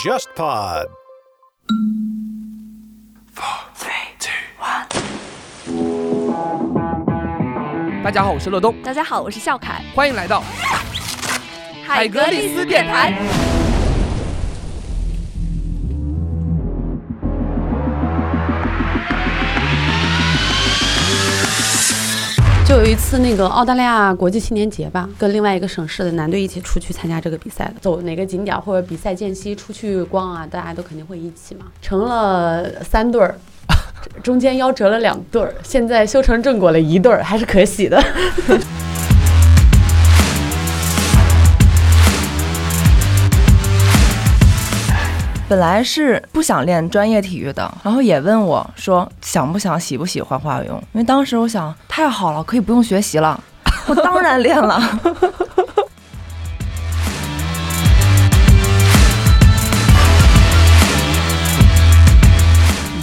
JustPod。大家好，我是乐东，大家好，我是笑凯，欢迎来到海格力斯电台。就有一次那个澳大利亚国际青年节吧，跟另外一个省市的男队一起出去参加这个比赛的，走哪个景点或者比赛间隙出去逛啊，大家都肯定会一起嘛，成了三对儿。中间夭折了两对儿，现在修成正果了一对儿，还是可喜的。本来是不想练专业体育的，然后也问我说想不想、喜不喜欢花泳，因为当时我想太好了，可以不用学习了，我当然练了。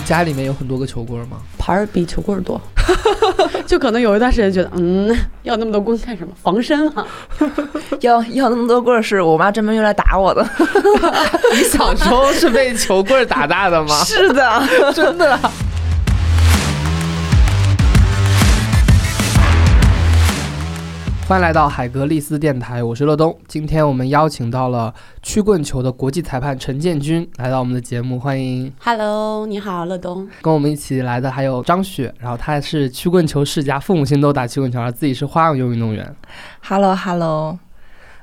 家里面有很多个球棍吗？牌儿比球棍多，就可能有一段时间觉得，嗯，要那么多棍干什么？防身啊！要要那么多棍儿是我妈专门用来打我的。你小时候是被球棍打大的吗？是的，真的。欢迎来到海格力斯电台，我是乐东。今天我们邀请到了曲棍球的国际裁判陈建军来到我们的节目，欢迎。Hello，你好，乐东。跟我们一起来的还有张雪，然后她是曲棍球世家，父母亲都打曲棍球，而自己是花样游泳运动员。Hello Hello，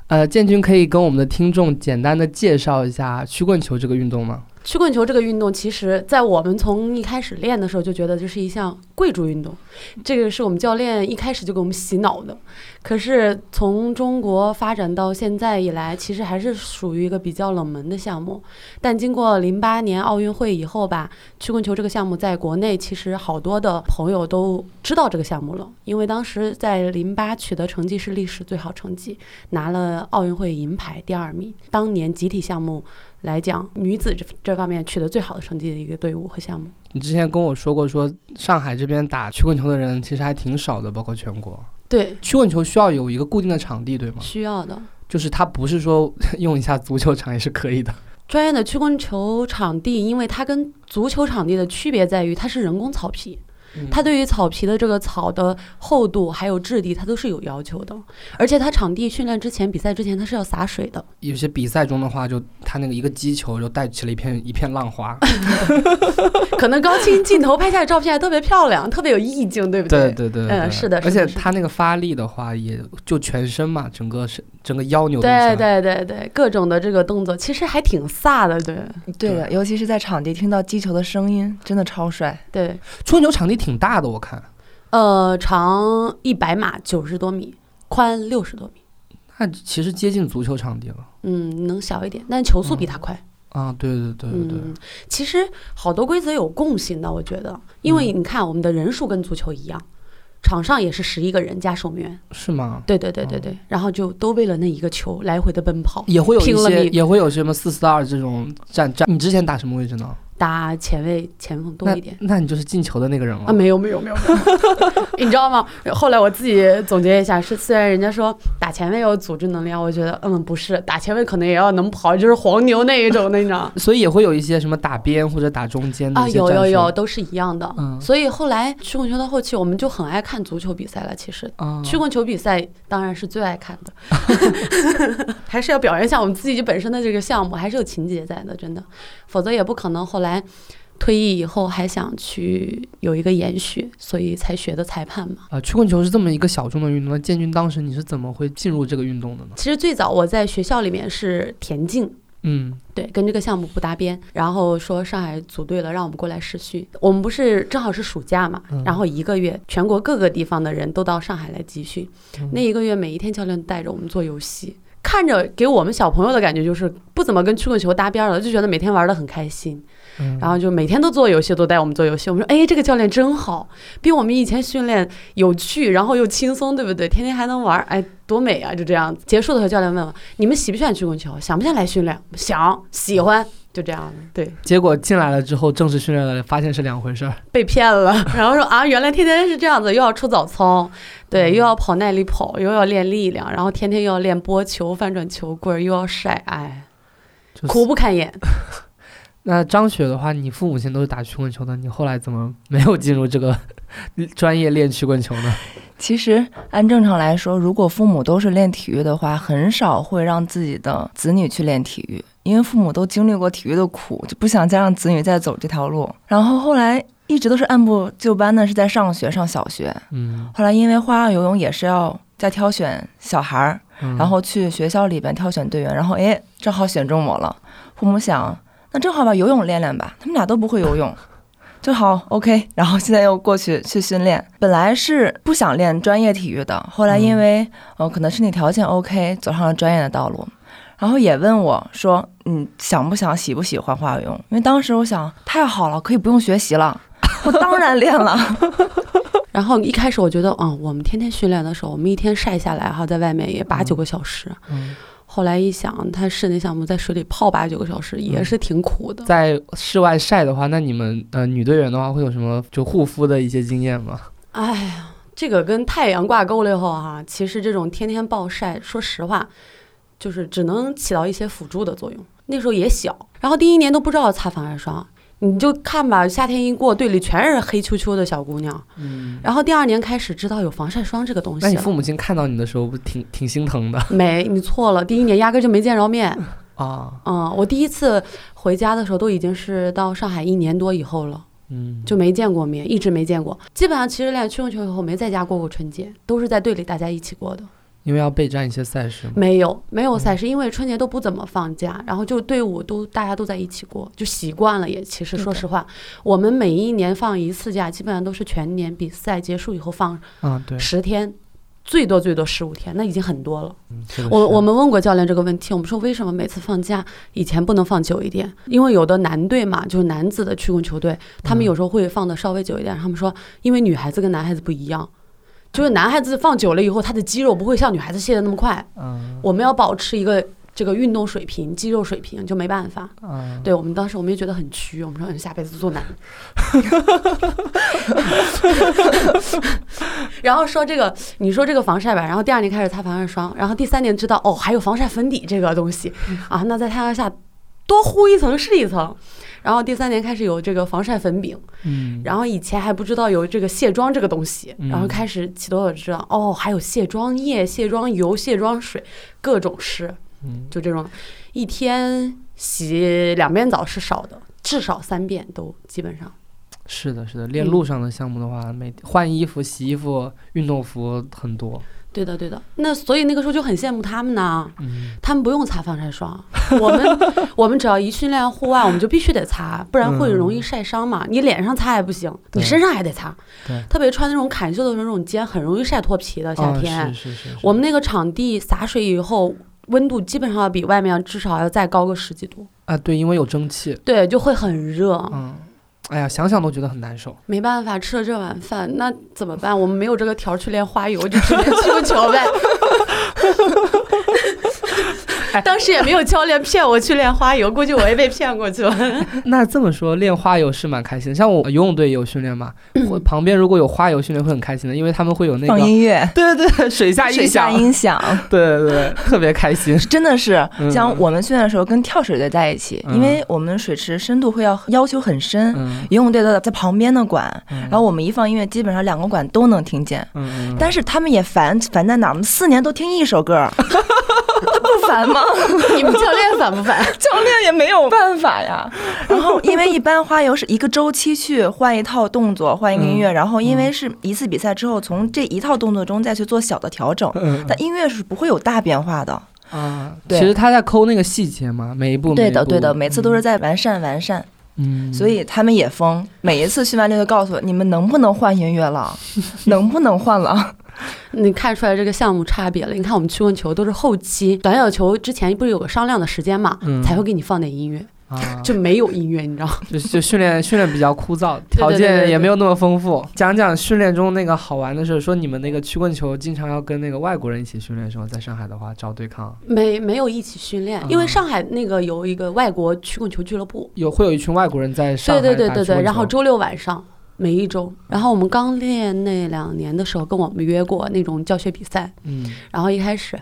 呃，建军可以跟我们的听众简单的介绍一下曲棍球这个运动吗？曲棍球这个运动，其实在我们从一开始练的时候就觉得这是一项贵族运动，这个是我们教练一开始就给我们洗脑的。可是从中国发展到现在以来，其实还是属于一个比较冷门的项目。但经过零八年奥运会以后吧，曲棍球这个项目在国内其实好多的朋友都知道这个项目了，因为当时在零八取得成绩是历史最好成绩，拿了奥运会银牌第二名。当年集体项目。来讲，女子这这方面取得最好的成绩的一个队伍和项目。你之前跟我说过，说上海这边打曲棍球的人其实还挺少的，包括全国。对，曲棍球需要有一个固定的场地，对吗？需要的，就是它不是说 用一下足球场也是可以的。专业的曲棍球场地，因为它跟足球场地的区别在于，它是人工草皮。它对于草皮的这个草的厚度还有质地，它都是有要求的。而且它场地训练之前、比赛之前，它是要洒水的。有些比赛中的话，就它那个一个击球就带起了一片一片浪花，可能高清镜头拍下的照片还特别漂亮，特别有意境，对不对对对对，嗯，是的。而且它那个发力的话，也就全身嘛，整个是整个腰扭动起来。对对对对，各种的这个动作其实还挺飒的，对。对的，尤其是在场地听到击球的声音，真的超帅。对，曲棍球场地挺大的，我看。呃，长一百码，九十多米，宽六十多米，那其实接近足球场地了。嗯，能小一点，但球速比它快。啊，对对对对对。嗯，其实好多规则有共性的，我觉得，因为你看我们的人数跟足球一样，场上也是十一个人加守门员。是吗？对对对对对，然后就都为了那一个球来回的奔跑，也会有一些，也会有什么四四二这种战战。你之前打什么位置呢？打前卫前锋多一点，那你就是进球的那个人了啊？没有没有没有，你知道吗？后来我自己总结一下，是虽然人家说打前卫有组织能力啊，我觉得嗯不是，打前卫可能也要能跑，就是黄牛那一种的，你知道？所以也会有一些什么打边或者打中间的啊，有有有，都是一样的。嗯，所以后来曲棍球到后期，我们就很爱看足球比赛了。其实，啊，曲棍球比赛当然是最爱看的，还是要表扬一下我们自己本身的这个项目，还是有情节在的，真的，否则也不可能后来。退役以后还想去有一个延续，所以才学的裁判嘛。啊，曲棍球是这么一个小众的运动，那建军当时你是怎么会进入这个运动的呢？其实最早我在学校里面是田径，嗯，对，跟这个项目不搭边。然后说上海组队了，让我们过来试训。我们不是正好是暑假嘛，嗯、然后一个月全国各个地方的人都到上海来集训。嗯、那一个月每一天教练带着我们做游戏，看着给我们小朋友的感觉就是不怎么跟曲棍球搭边了，就觉得每天玩的很开心。嗯、然后就每天都做游戏，都带我们做游戏。我们说，哎，这个教练真好，比我们以前训练有趣，然后又轻松，对不对？天天还能玩，哎，多美啊！就这样子。结束的时候，教练问我，你们喜不喜欢曲棍球？想不想来训练？想，喜欢。就这样，对，结果进来了之后，正式训练了，发现是两回事儿。被骗了，然后说啊，原来天天是这样子，又要出早操，对，又要跑耐力跑，又要练力量，然后天天又要练拨球、翻转球棍，又要晒，哎，就是苦不堪言。那张雪的话，你父母亲都是打曲棍球的，你后来怎么没有进入这个 专业练曲棍球呢？其实按正常来说，如果父母都是练体育的话，很少会让自己的子女去练体育，因为父母都经历过体育的苦，就不想再让子女再走这条路。然后后来一直都是按部就班的，是在上学上小学。嗯，后来因为花样游泳也是要再挑选小孩儿，嗯然后去学校里边挑选队员，然后哎，正好选中我了。父母想，那正好把游泳练练吧，他们俩都不会游泳，就好 OK。然后现在又过去去训练，本来是不想练专业体育的，后来因为呃可能身体条件 OK，走上了专业的道路。然后也问我说，你想不想喜不喜欢花游泳？因为当时我想，太好了，可以不用学习了，我当然练了。然后一开始我觉得，嗯，我们天天训练的时候，我们一天晒下来哈，在外面也八九个小时。嗯后来一想，他室内项目在水里泡八九个小时也是挺苦的。在室外晒的话，那你们呃女队员的话会有什么就护肤的一些经验吗？哎呀，这个跟太阳挂钩了以后哈、其实这种天天暴晒，说实话，就是只能起到一些辅助的作用。那时候也小，然后第一年都不知道擦防晒霜，你就看吧，夏天一过，队里全是黑黢黢的小姑娘。嗯，然后第二年开始知道有防晒霜这个东西。那你父母亲看到你的时候，不挺挺心疼的 没，你错了，第一年压根就没见着面。啊？嗯，我第一次回家的时候都已经是到上海一年多以后了。嗯，就没见过面，一直没见过。基本上其实练曲棍球以后没在家过过春节，都是在队里大家一起过的。因为要备战一些赛事。没有没有赛事，因为春节都不怎么放假，然后就队伍都大家都在一起过，就习惯了也。其实说实话，我们每一年放一次假，基本上都是全年比赛结束以后放十天。最多最多十五天，那已经很多了。我我们问过教练这个问题，我们说为什么每次放假以前不能放久一点？因为有的男队嘛，就是男子的曲棍球队，他们嗯有时候会放的稍微久一点。他们说，因为女孩子跟男孩子不一样，就是男孩子放久了以后，他的肌肉不会像女孩子卸的那么快。嗯我们要保持一个这个运动水平、肌肉水平，就没办法。嗯，对我们当时我们也觉得很屈，我们说嗯下辈子做男。然后说这个，你说这个防晒吧，然后第二年开始擦防晒霜，然后第三年知道哦还有防晒粉底这个东西啊，那在太阳下多糊一层是一层。然后第三年开始有这个防晒粉饼，嗯，然后以前还不知道有这个卸妆这个东西，嗯然后开始起多知道哦还有卸妆液、卸妆油、卸妆水，各种湿。嗯就这种，一天洗两遍澡是少的，至少三遍都基本上。是的，是的，练嗯路上的项目的话，每换衣服、洗衣服、运动服很多。对的，对的。那所以那个时候就很羡慕他们呢，嗯他们不用擦防晒霜，我们我们只要一训练户外，我们就必须得擦，不然会容易晒伤嘛。你脸上擦也不行，你身上还得擦。对特别穿那种坎袖的时候，那种肩很容易晒脱皮的。夏啊天，是是是是，我们那个场地洒水以后，温度基本上要比外面至少要再高个十几度，啊，对，因为有蒸汽。对，就会很热。嗯，哎呀，想想都觉得很难受。没办法，吃了这碗饭，那怎么办？我们没有这个条去练花游，就只能去球呗。当时也没有教练骗我去练花游，估计我也被骗过去了。那这么说，练花游是蛮开心的。像我游泳队也有训练嘛，嗯会旁边如果有花游训练会很开心的，因为他们会有那个，放音乐，对对对，水下音响，下音响，对对对，特别开心。真的是嗯像我们训练的时候跟跳水队在一起，嗯因为我们水池深度会要要求很深，嗯，游泳队的在旁边的管，嗯然后我们一放音乐，基本上两个管都能听见。但是他们也烦烦在哪儿？我们四年都听一首歌，他 不烦吗？你们教练烦不烦？教练也没有办法呀。然后因为一般花游是一个周期去换一套动作，换一个音乐，然后因为是一次比赛之后，从这一套动作中再去做小的调整。嗯但音乐是不会有大变化的。啊，对其实他在抠那个细节嘛，每一步对的，每一步对的，每次都是在完善完善。嗯，所以他们也疯，每一次训完练就告诉我，你们能不能换音乐了？能不能换了？你看出来这个项目差别了。你看我们曲棍球都是后期短小球之前不是有个商量的时间嘛，嗯才会给你放点音乐。啊，就没有音乐，你知道吗？就就训练训练比较枯燥，条件也没有那么丰富。讲讲训练中那个好玩的事，说你们那个曲棍球经常要跟那个外国人一起训练，是吗？在上海的话找对抗，没没有一起训练，因为啊上海那个有一个外国曲棍球俱乐部，有会有一群外国人在上对海对对对，然后周六晚上。每一周，然后我们刚练那两年的时候，跟我们约过那种教学比赛，嗯然后一开始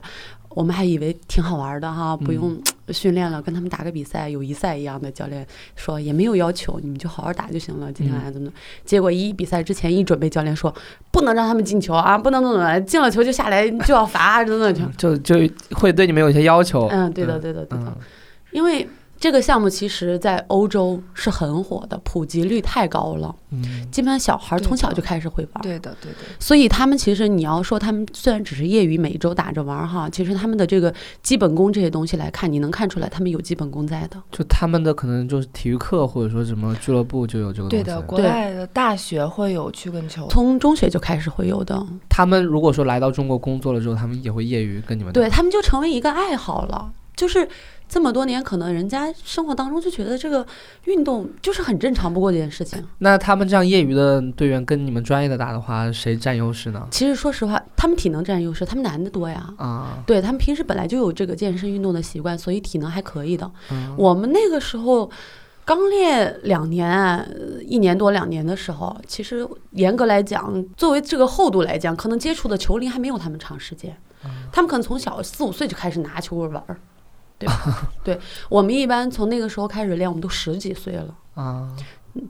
我们还以为挺好玩的哈，不嗯用训练了，跟他们打个比赛，友谊赛一样的。教练说也没有要求，你们就好好打就行了，今天晚上怎么。结果一比赛之前一准备，教练说不能让他们进球啊，不能怎么怎么，进了球就下来就要罚，等等等。就就会对你们有一些要求。嗯，对的，对的，对的。嗯因为这个项目其实在欧洲是很火的，普及率太高了，嗯基本上小孩对的从小就开始会玩。对的，对的，所以他们其实你要说他们虽然只是业余每周打着玩儿哈，其实他们的这个基本功这些东西来看，你能看出来他们有基本功在的。就他们的可能就是体育课或者说什么俱乐部就有这个东西。对的。国外的大学会有曲棍球，从中学就开始会有的，他们如果说来到中国工作了之后，他们也会业余跟你们打对他们就成为一个爱好了。就是这么多年，可能人家生活当中就觉得这个运动就是很正常不过的一件事情。那他们这样业余的队员跟你们专业的打的话，谁占优势呢？其实说实话，他们体能占优势，他们男的多呀。啊，对他们平时本来就有这个健身运动的习惯，所以体能还可以的。嗯我们那个时候刚练两年，呃一年多两年的时候，其实严格来讲，作为这个厚度来讲，可能接触的球龄还没有他们长时间。他们可能从小四五岁就开始拿球玩儿，对？我们一般从那个时候开始练，我们都十几岁了。啊，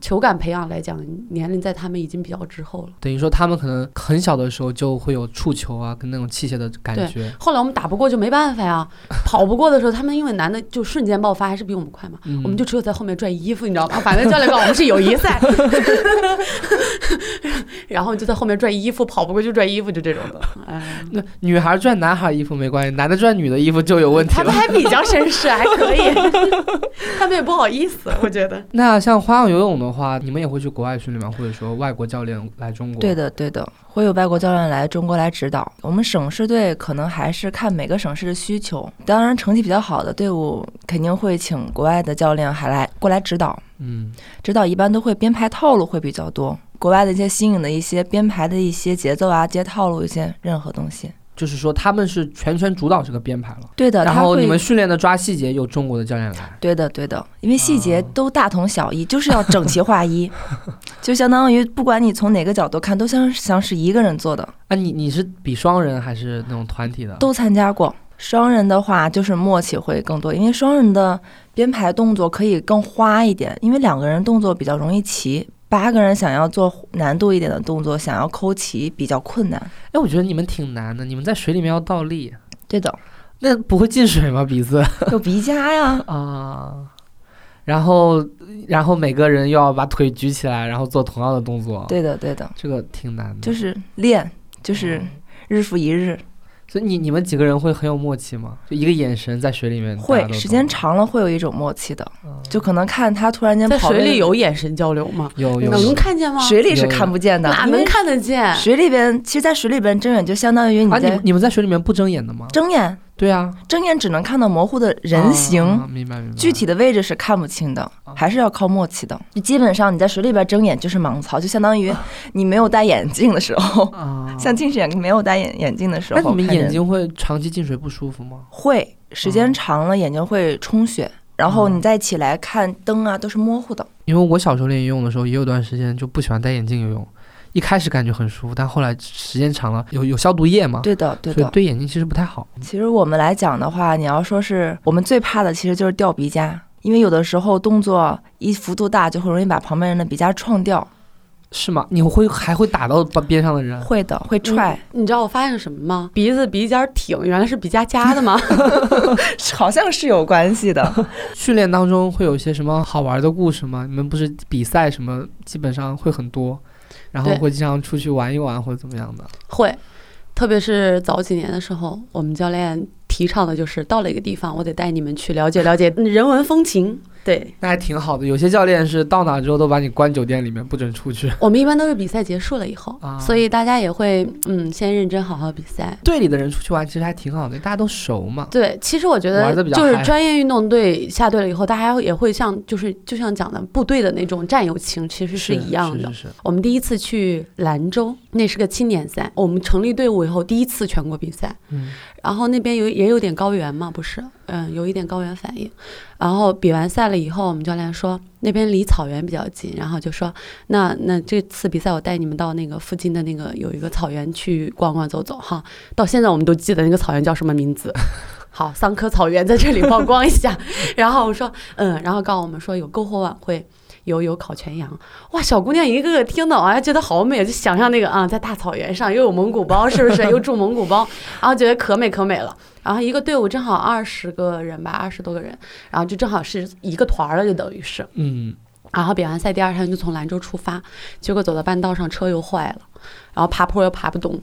球感培养来讲，年龄在他们已经比较滞后了。等于说他们可能很小的时候就会有触球啊，跟那种器械的感对觉。后来我们打不过就没办法呀，跑不过的时候，他们因为男的就瞬间爆发，还是比我们快嘛。嗯我们就只有在后面拽衣服，你知道吗？反正教练告诉我们是友谊赛，然后就在后面拽衣服，跑不过就拽衣服，就这种的。哎，那女孩拽男孩衣服没关系，男的拽女的衣服就有问题了。他们还比较绅士，还可以，他们也不好意思，我觉得。那像花样游泳的话，你们也会去国外训练吗？或者说外国教练来中国？对，的，对的，会有外国教练来中国来指导。我们省市队可能还是看每个省市的需求，当然成绩比较好的队伍肯定会请国外的教练还来过来指导，嗯，指导一般都会编排套路会比较多，国外的一些新颖的一些编排的一些节奏啊、接套路一些任何东西。就是说他们是全权主导这个编排了，对的，然后你们训练的抓细节由中国的教练来。对的，对的，因为细节哦都大同小异，就是要整齐划一，就相当于不管你从哪个角度看，都像像是一个人做的，啊，你你是比双人还是那种团体的？都参加过。双人的话就是默契会更多，因为双人的编排动作可以更花一点，因为两个人动作比较容易齐，八个人想要做难度一点的动作，想要抠齐比较困难。哎，我觉得你们挺难的，你们在水里面要倒立，对的，那不会进水吗？鼻子有鼻夹呀，啊，然后然后每个人又要把腿举起来，然后做同样的动作，，对的，对的，这个挺难的。就是练，就是日复一日。所以你你们几个人会很有默契吗？就一个眼神在水里面，会时间长了会有一种默契的，嗯就可能看他突然间在水里有眼神交流吗？有有能看见吗？水里是看不见的，哪能看得见？水里边，其实，在水里边睁眼就相当于你啊？你在们你们在水里面不睁眼的吗？睁眼，对啊，睁眼只能看到模糊的人形，啊明白明白。具体的位置是看不清的，还是要靠默契的。就基本上你在水里边睁眼就是盲操，就相当于你没有戴眼镜的时候，啊，像近视眼没有戴眼眼镜的时候，看人你们眼睛会长期进水不舒服吗？会时间长了眼睛会充血，然后你再起来看灯啊都是模糊的。因为我小时候练游泳的时候，也有段时间就不喜欢戴眼镜游泳。一开始感觉很舒服，但后来时间长了，有有消毒液嘛，对的，对所以的。对眼睛其实不太好。其实我们来讲的话，你要说是我们最怕的，其实就是掉鼻夹，因为有的时候动作一幅度大，就会容易把旁边人的鼻夹撞掉。是吗？你会还会打到边边上的人？会的，会踹，你知道我发现什么吗？鼻子鼻尖儿挺，原来是鼻夹夹的吗？好像是有关系的。训练当中会有一些什么好玩的故事吗？你们不是比赛什么，基本上会很多，然后会经常出去玩一玩或者怎么样的。会，特别是早几年的时候，我们教练提倡的就是到了一个地方，我得带你们去了解了解人文风情。对那还挺好的。有些教练是到哪之后都把你关酒店里面，不准出去。我们一般都是比赛结束了以后，啊所以大家也会嗯先认真好好比赛。队里的人出去玩其实还挺好的，大家都熟嘛。对，其实我觉得就是专业运动队下队了以后，大家也会像就是就像讲的部队的那种战友情，其实是一样的。是是是我们第一次去兰州，那是个青年赛。我们成立队伍以后，第一次全国比赛，嗯然后那边有也有点高原嘛，不是，嗯，有一点高原反应。然后比完赛了以后，我们教练说那边离草原比较近，然后就说那那这次比赛我带你们到那个附近的那个有一个草原去逛逛走走哈。到现在我们都记得那个草原叫什么名字。好，桑科草原在这里曝光一下。然后我说嗯，然后告诉我们说有篝火晚会。有有烤全羊，哇！小姑娘一个个听的，哎，觉得好美，就想象那个啊，在大草原上又有蒙古包，是不是？又住蒙古包，然后觉得可美可美了。然后一个队伍正好二十个人吧，二十多个人，然后就正好是一个团儿了，就等于是。嗯，然后比完赛第二天就从兰州出发，结果走到半道上车又坏了，然后爬坡又爬不动，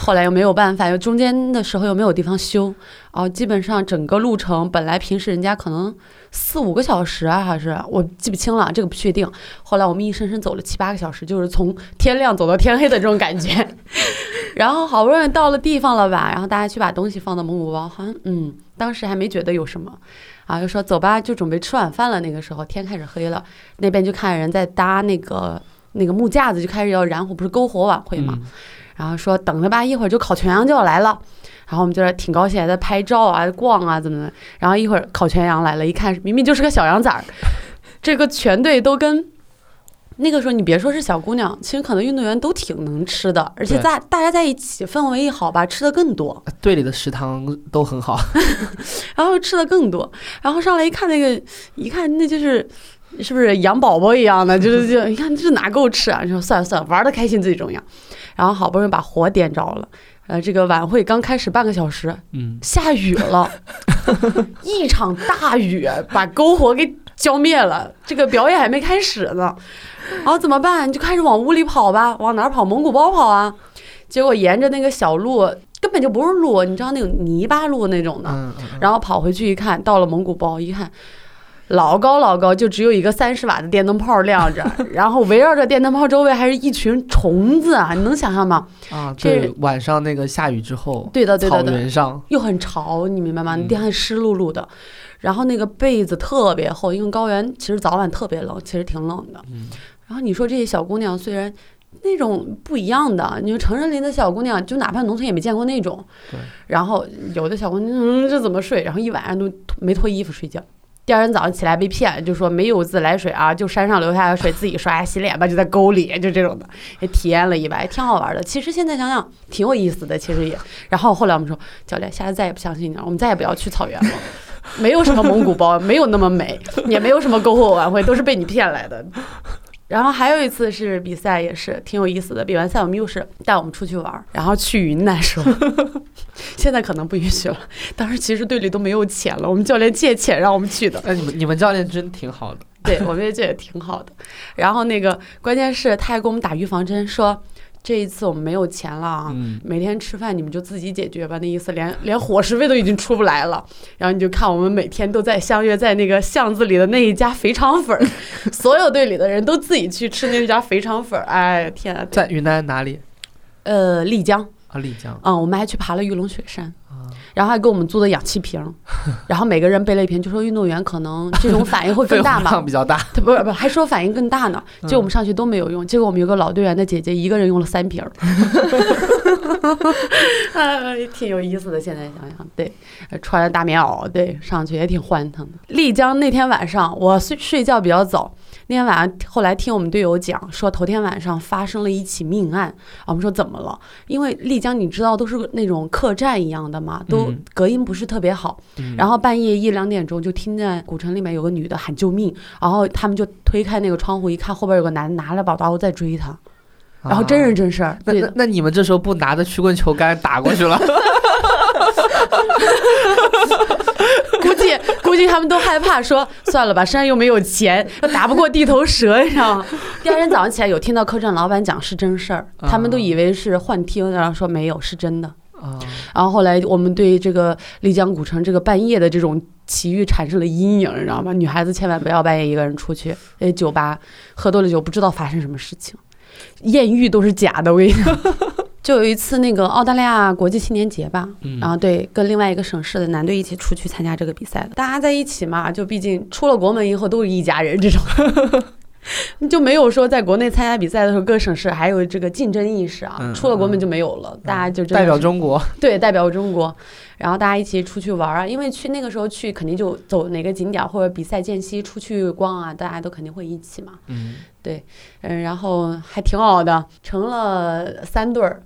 后来又没有办法，又中间的时候又没有地方修，然后基本上整个路程本来平时人家可能四五个小时啊，还是我记不清了，这个不确定。后来我们硬生生走了七八个小时，就是从天亮走到天黑的这种感觉。然后好不容易到了地方了吧，然后大家去把东西放到蒙古包，好像嗯，当时还没觉得有什么。啊，就说走吧，就准备吃晚饭了。那个时候天开始黑了，那边就看人在搭那个那个木架子，就开始要燃火，不是篝火晚会嘛。嗯然后说等着吧，一会儿就烤全羊就要来了。然后我们就在挺高兴，还在拍照啊、逛啊，怎么的。然后一会儿烤全羊来了，一看明明就是个小羊崽儿，这个全队都跟。那个时候你别说是小姑娘，其实可能运动员都挺能吃的，而且对在大家在一起氛围一好吧，吃的更多。队里的食堂都很好。然后吃的更多，然后上来一看那个，一看那就是。是不是养宝宝一样的？就是就你看这哪够吃啊？你说算了算了，玩的开心最重要。然后好不容易把火点着了，呃，这个晚会刚开始半个小时，嗯，下雨了，一场大雨把篝火给浇灭了。这个表演还没开始呢，然后怎么办？你就开始往屋里跑吧，往哪儿跑？蒙古包跑啊！结果沿着那个小路，根本就不是路，你知道那种泥巴路那种的。嗯嗯嗯然后跑回去一看，到了蒙古包一看，老高老高，就只有一个三十瓦的电灯泡亮着，然后围绕着电灯泡周围还是一群虫子啊，你能想象吗？啊，这对，晚上那个下雨之后，对的，对草的，对的，原上，又很潮，你明白吗？嗯你地还湿漉漉的，然后那个被子特别厚，因为高原其实早晚特别冷，其实挺冷的。嗯然后你说这些小姑娘虽然。那种不一样的，你说城市里的小姑娘，就哪怕农村也没见过那种。对。然后有的小姑娘，嗯，这怎么睡？然后一晚上都没脱衣服睡觉。第二天早上起来被骗，就说没有自来水啊，就山上流下的水，自己刷牙洗脸吧，就在沟里，就这种的，也体验了一把，也挺好玩的。其实现在想想挺有意思的，其实也。然后后来我们说，教练，下次再也不相信你了，我们再也不要去草原了。没有什么蒙古包，没有那么美，也没有什么篝火晚会，都是被你骗来的。然后还有一次是比赛，也是挺有意思的。比完赛，我们又是带我们出去玩儿，然后去云南说，现在可能不允许了。当时其实队里都没有钱了，我们教练借钱让我们去的。那你们你们教练真挺好的。对，我们也觉得挺好的。然后那个关键是他还给我们打预防针，说这一次我们没有钱了啊，嗯，每天吃饭你们就自己解决吧，那意思连连伙食费都已经出不来了。然后你就看我们每天都在相约在那个巷子里的那一家肥肠粉儿，所有队里的人都自己去吃那家肥肠粉儿。哎呀天啊！在云南哪里？呃，丽江，啊，丽江嗯，我们还去爬了玉龙雪山。啊，然后还给我们租的氧气瓶儿，然后每个人背了一瓶，就说运动员可能这种反应会更大嘛比较大。他不是不是，还说反应更大呢。结果我们上去都没有用，结果我们有个老队员的姐姐一个人用了三瓶挺有意思的。现在想想，对，呃穿着大棉袄，对，上去也挺欢腾的。丽江那天晚上，我睡睡觉比较早。那天晚上，后来听我们队友讲说，头天晚上发生了一起命案。啊我们说怎么了？因为丽江你知道都是那种客栈一样的嘛，都嗯隔音不是特别好。嗯然后半夜一两点钟就听见古城里面有个女的喊救命，然后他们就推开那个窗户一看，后边有个男的拿了把刀在追她，然后真人啊真事儿，那那。那你们这时候不拿着曲棍球杆打过去了？估计估计他们都害怕，说算了吧，身上又没有钱，又打不过地头蛇，你知道吗？第二天早上起来有听到客栈老板讲是真事儿，他们都以为是幻听，然后说没有，是真的。啊，然后后来我们对这个丽江古城这个半夜的这种奇遇产生了阴影，你知道吗？女孩子千万不要半夜一个人出去，哎，酒吧喝多了酒不知道发生什么事情，艳遇都是假的，我跟你讲。就有一次那个澳大利亚国际青年节吧，嗯。然后对跟另外一个省市的男队一起出去参加这个比赛的，大家在一起嘛，就毕竟出了国门以后都是一家人这种。就没有说在国内参加比赛的时候，各省市还有这个竞争意识啊，嗯出了国门就没有了，大家就代表中国，对，代表中国，然后大家一起出去玩儿啊，因为去那个时候去肯定就走哪个景点儿或者比赛间隙出去逛啊，大家都肯定会一起嘛，嗯，嗯，然后还挺好的，成了三对儿。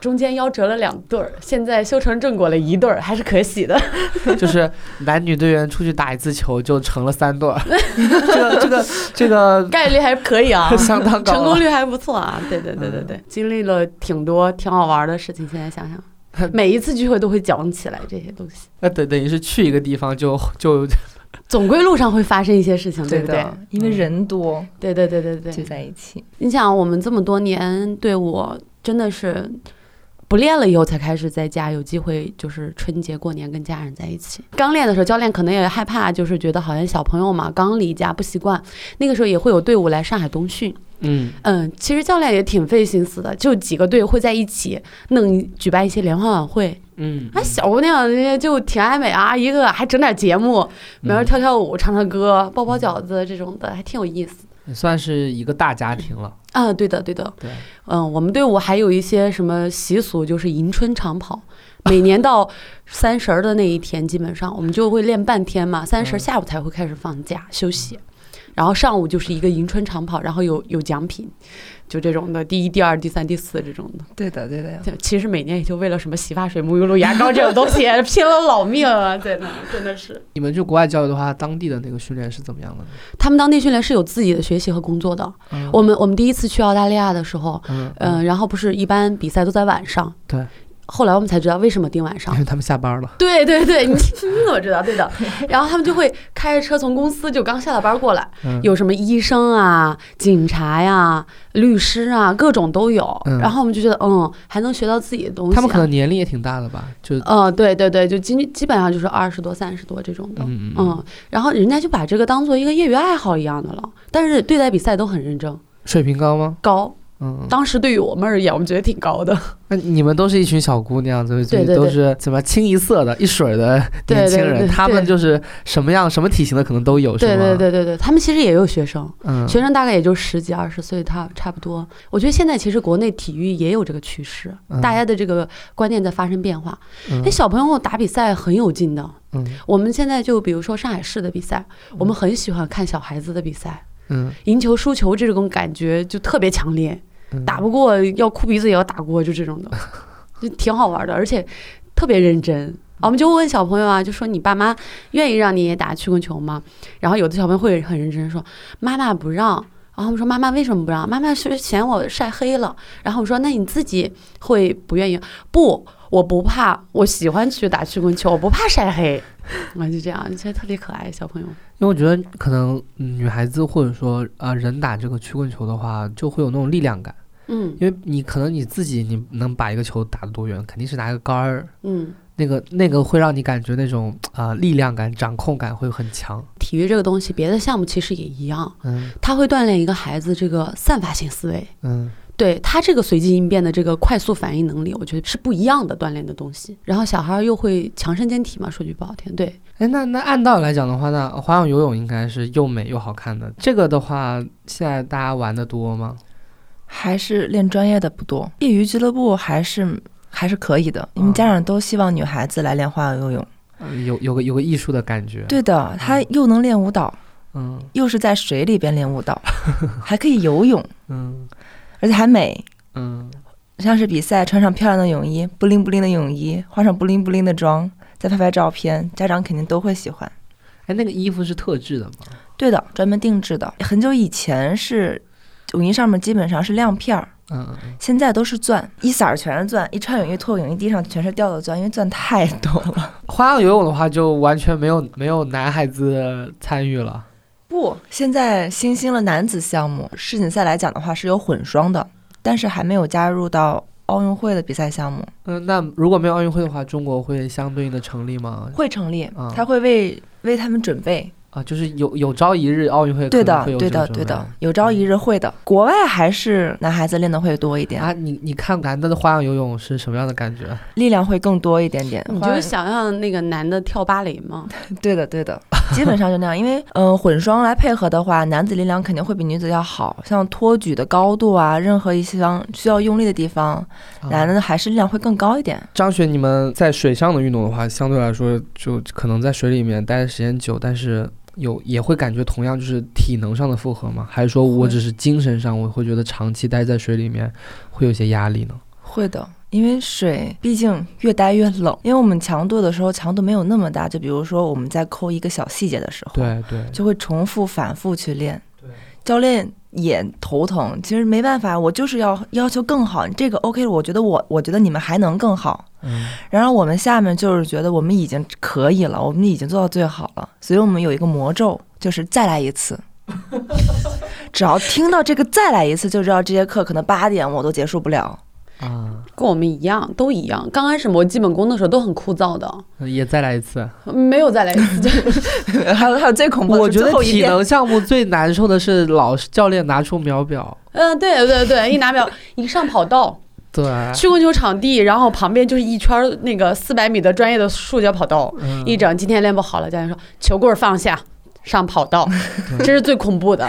中间夭折了两对儿，现在修成正果了一对儿，还是可喜的。就是男女队员出去打一次球就成了三对儿，这个这个这个概率还可以啊，相当高啊，成功率还不错啊。对对对对对，经历了挺多挺好玩的事情，现在想想，每一次聚会都会讲起来这些东西，那等等于是去一个地方就就总归路上会发生一些事情，对不对？的，因为人多对对对对对，聚在一起。你想，我们这么多年对我真的是不练了以后才开始在家有机会，就是春节过年跟家人在一起。刚练的时候，教练可能也害怕，就是觉得好像小朋友嘛，刚离家不习惯。那个时候也会有队伍来上海冬训，嗯嗯，其实教练也挺费心思的，就几个队会在一起弄举办一些联欢晚会。嗯，啊，小姑娘人家就挺爱美啊，一个还整点节目，没人跳跳舞、唱唱歌、包包饺子这种的，还挺有意思。也算是一个大家庭了，啊，对的，对的，对，嗯，我们队伍还有一些什么习俗，就是迎春长跑。每年到三十儿的那一天，基本上我们就会练半天嘛，三十儿嗯。下午才会开始放假休息，然后上午就是一个迎春长跑，然后有有奖品，就这种的，第一、第二、第三、第四这种的。对的，对的。就其实每年也就为了什么洗发水、沐浴露、牙膏这种东西 拼了老命啊！在那，真的是。你们去国外教育的话，当地的那个训练是怎么样的呢？他们当地训练是有自己的学习和工作的。嗯我们我们第一次去澳大利亚的时候，嗯嗯、然后不是一般比赛都在晚上，对。后来我们才知道为什么定晚上因。为他们下班了，对对对，你 你怎么知道？对的，然后他们就会开着车从公司就刚下了班过来，嗯有什么医生啊、警察呀、律师啊，各种都有。嗯然后我们就觉得，嗯，还能学到自己的东西啊。他们可能年龄也挺大的吧，就嗯，对对对，就基基本上就是二十多、三十多这种的。嗯嗯嗯，然后人家就把这个当做一个业余爱好一样的了，但是对待比赛都很认真，水平高吗？高。嗯，当时对于我们而言，我们觉得挺高的。那你们都是一群小姑娘，对对对对。都是怎么清一色的、一水儿的对年轻人，对对他们就是什么样、什么体型的可能都有，是对吗？对对对对，他们其实也有学生，嗯，学生大概也就十几二十岁，他差不多。我觉得现在其实国内体育也有这个趋势，嗯。大家的这个观念在发生变化。嗯。那小朋友打比赛很有劲的。嗯。我们现在就比如说上海市的比赛，我们很喜欢看小孩子的比赛，嗯。赢球输球这种感觉就特别强烈，嗯打不过要哭鼻子也要打过，就这种的，就挺好玩的，而且特别认真。我们就问小朋友啊，就说你爸妈愿意让你也打曲棍球吗？然后有的小朋友会很认真说，妈妈不让。然后我们说妈妈为什么不让？妈妈是嫌我晒黑了。然后我说那你自己会不愿意？不，我不怕，我喜欢去打曲棍球，我不怕晒黑。啊，就这样，觉得特别可爱，小朋友。因为我觉得可能嗯女孩子或者说呃人打这个曲棍球的话，就会有那种力量感，嗯因为你可能你自己你能把一个球打得多远，肯定是拿一个杆儿，嗯，那个那个会让你感觉那种啊、呃力量感、掌控感会很强。体育这个东西，别的项目其实也一样，嗯它会锻炼一个孩子这个散发性思维。嗯对他这个随机应变的这个快速反应能力，我觉得是不一样的锻炼的东西。然后小孩儿又会强身健体嘛，说句不好听，对，哎，那那按道理来讲的话，那花样游泳应该是又美又好看的。这个的话，现在大家玩的多吗？还是练专业的不多，业余俱乐部还是还是可以的，因为嗯家长都希望女孩子来练花样游泳。嗯有有个有个艺术的感觉。，对的，她又能练舞蹈，嗯又是在水里边练舞蹈，还可以游泳，嗯而且还美。嗯像是比赛穿上漂亮的泳衣，布灵布灵的泳衣，化上布灵布灵的妆，再拍拍照片，家长肯定都会喜欢。哎，那个衣服是特制的吗？对的，专门定制的。很久以前是泳衣上面基本上是亮片儿，嗯。现在都是钻，一色儿全是钻，一穿泳衣脱泳衣地上全是掉的钻，因为钻太多了。花样游泳的话，就完全没有没有男孩子参与了。不，现在新兴了男子项目，世锦赛来讲的话是有混双的，但是还没有加入到奥运会的比赛项目，嗯，那如果没有奥运会的话，中国会相对应的成立吗？会成立啊，他会为为他们准备。啊，就是有有朝一日奥运会对的对的对的，有朝一日会的。国外还是男孩子练的会多一点，啊，你你看男的的花样游泳是什么样的感觉？力量会更多一点点。你就是想象那个男的跳芭蕾吗，对的对的，基本上就那样。因为嗯、呃混双来配合的话，男子力量肯定会比女子要好，像托举的高度啊，任何一项需要用力的地方，男啊的还是力量会更高一点。张雪，你们在水上的运动的话，相对来说就可能在水里面待的时间久，但是有也会感觉同样就是体能上的负荷吗？还是说我只是精神上我会觉得长期待在水里面会有些压力呢？会的，因为水毕竟越待越冷，因为我们强度的时候强度没有那么大，就比如说我们在抠一个小细节的时候，对对，就会重复反复去练。教练也头疼，其实没办法，我就是要要求更好。这个 OK 了，我觉得我我觉得你们还能更好。嗯，然后我们下面就是觉得我们已经可以了，我们已经做到最好了，所以我们有一个魔咒，就是再来一次。只要听到这个再来一次，就知道这节课可能八点我都结束不了。啊，跟我们一样，都一样。刚开始磨基本功的时候都很枯燥的，也再来一次。没有再来一次，就还有还有最恐怖的我觉得体能项目最难受的是老师教练拿出秒表，嗯，对对对，一拿表一上跑道，对，曲棍球场地，然后旁边就是一圈儿那个四百米的专业的塑胶跑道，嗯。一整今天练不好了，教练说球棍儿放下，上跑道，这是最恐怖的。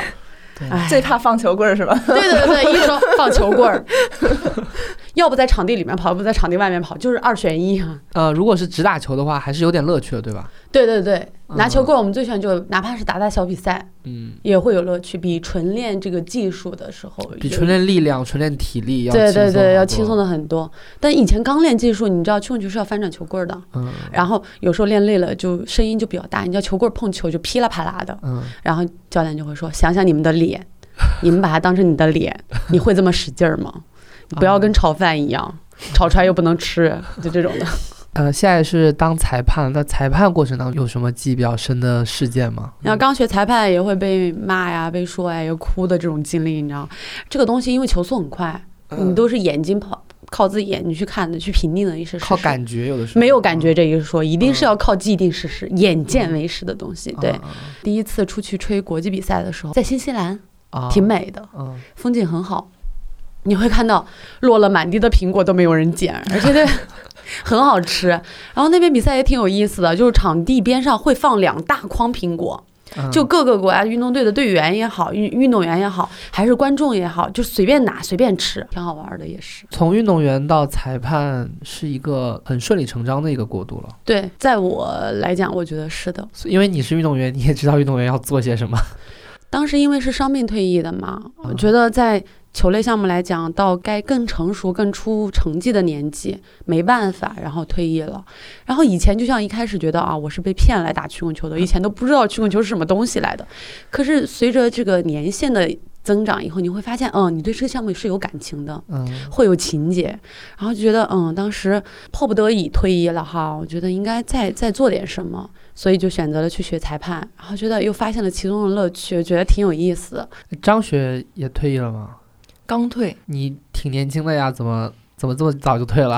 最怕放球棍儿是吧？对对对，一说放球棍儿，要不在场地里面跑，要不在场地外面跑，就是二选一啊。呃，如果是只打球的话，还是有点乐趣的，对吧？对对对，拿球嗯棍儿我们最喜欢就哪怕是打打小比赛嗯，也会有乐趣，比纯练这个技术的时候比纯练力量、纯练体力要对对对要轻松的，很多。但以前刚练技术，你知道曲棍球是要翻转球棍儿的，嗯然后有时候练累了就声音就比较大，你知道球棍儿碰球就噼啦啪啦的，嗯，然后教练就会说：“想想你们的脸，你们把它当成你的脸，你会这么使劲儿吗？你不要跟炒饭一样，炒出来又不能吃，就这种的。呃，现在是当裁判，那裁判过程当中有什么记忆比较深的事件吗？然后刚学裁判也会被骂呀、被说呀、又哭的这种经历，你知道，这个东西因为球速很快，你都是眼睛跑，靠自己眼睛去看的，去评定的一些事实。靠感觉，有的时候没有感觉这一说，一定是要靠既定事实、眼见为实的东西。对，啊第一次出去吹国际比赛的时候，在新西兰，啊，挺美的，嗯，风景很好。你会看到落了满地的苹果都没有人捡，而且那 很好吃。然后那边比赛也挺有意思的，就是场地边上会放两大筐苹果，嗯就各个国家运动队的队员也好，运运动员也好，还是观众也好，就随便拿随便吃，挺好玩的也是。从运动员到裁判是一个很顺理成章的一个过渡了，对，在我来讲，我觉得是的。因为你是运动员，你也知道运动员要做些什么。当时因为是伤病退役的嘛，我嗯觉得在球类项目来讲，到该更成熟、更出成绩的年纪，没办法，然后退役了。然后以前就像一开始觉得啊，我是被骗来打曲棍球的，以前都不知道曲棍球是什么东西来的。可是随着这个年限的增长以后，你会发现，嗯，你对这个项目是有感情的。嗯，会有情节，然后就觉得嗯，当时迫不得已退役了哈，我觉得应该再再做点什么，所以就选择了去学裁判，然后觉得又发现了其中的乐趣，觉得挺有意思的。张雪也退役了吗？刚退，你挺年轻的呀，怎么怎么这么早就退了？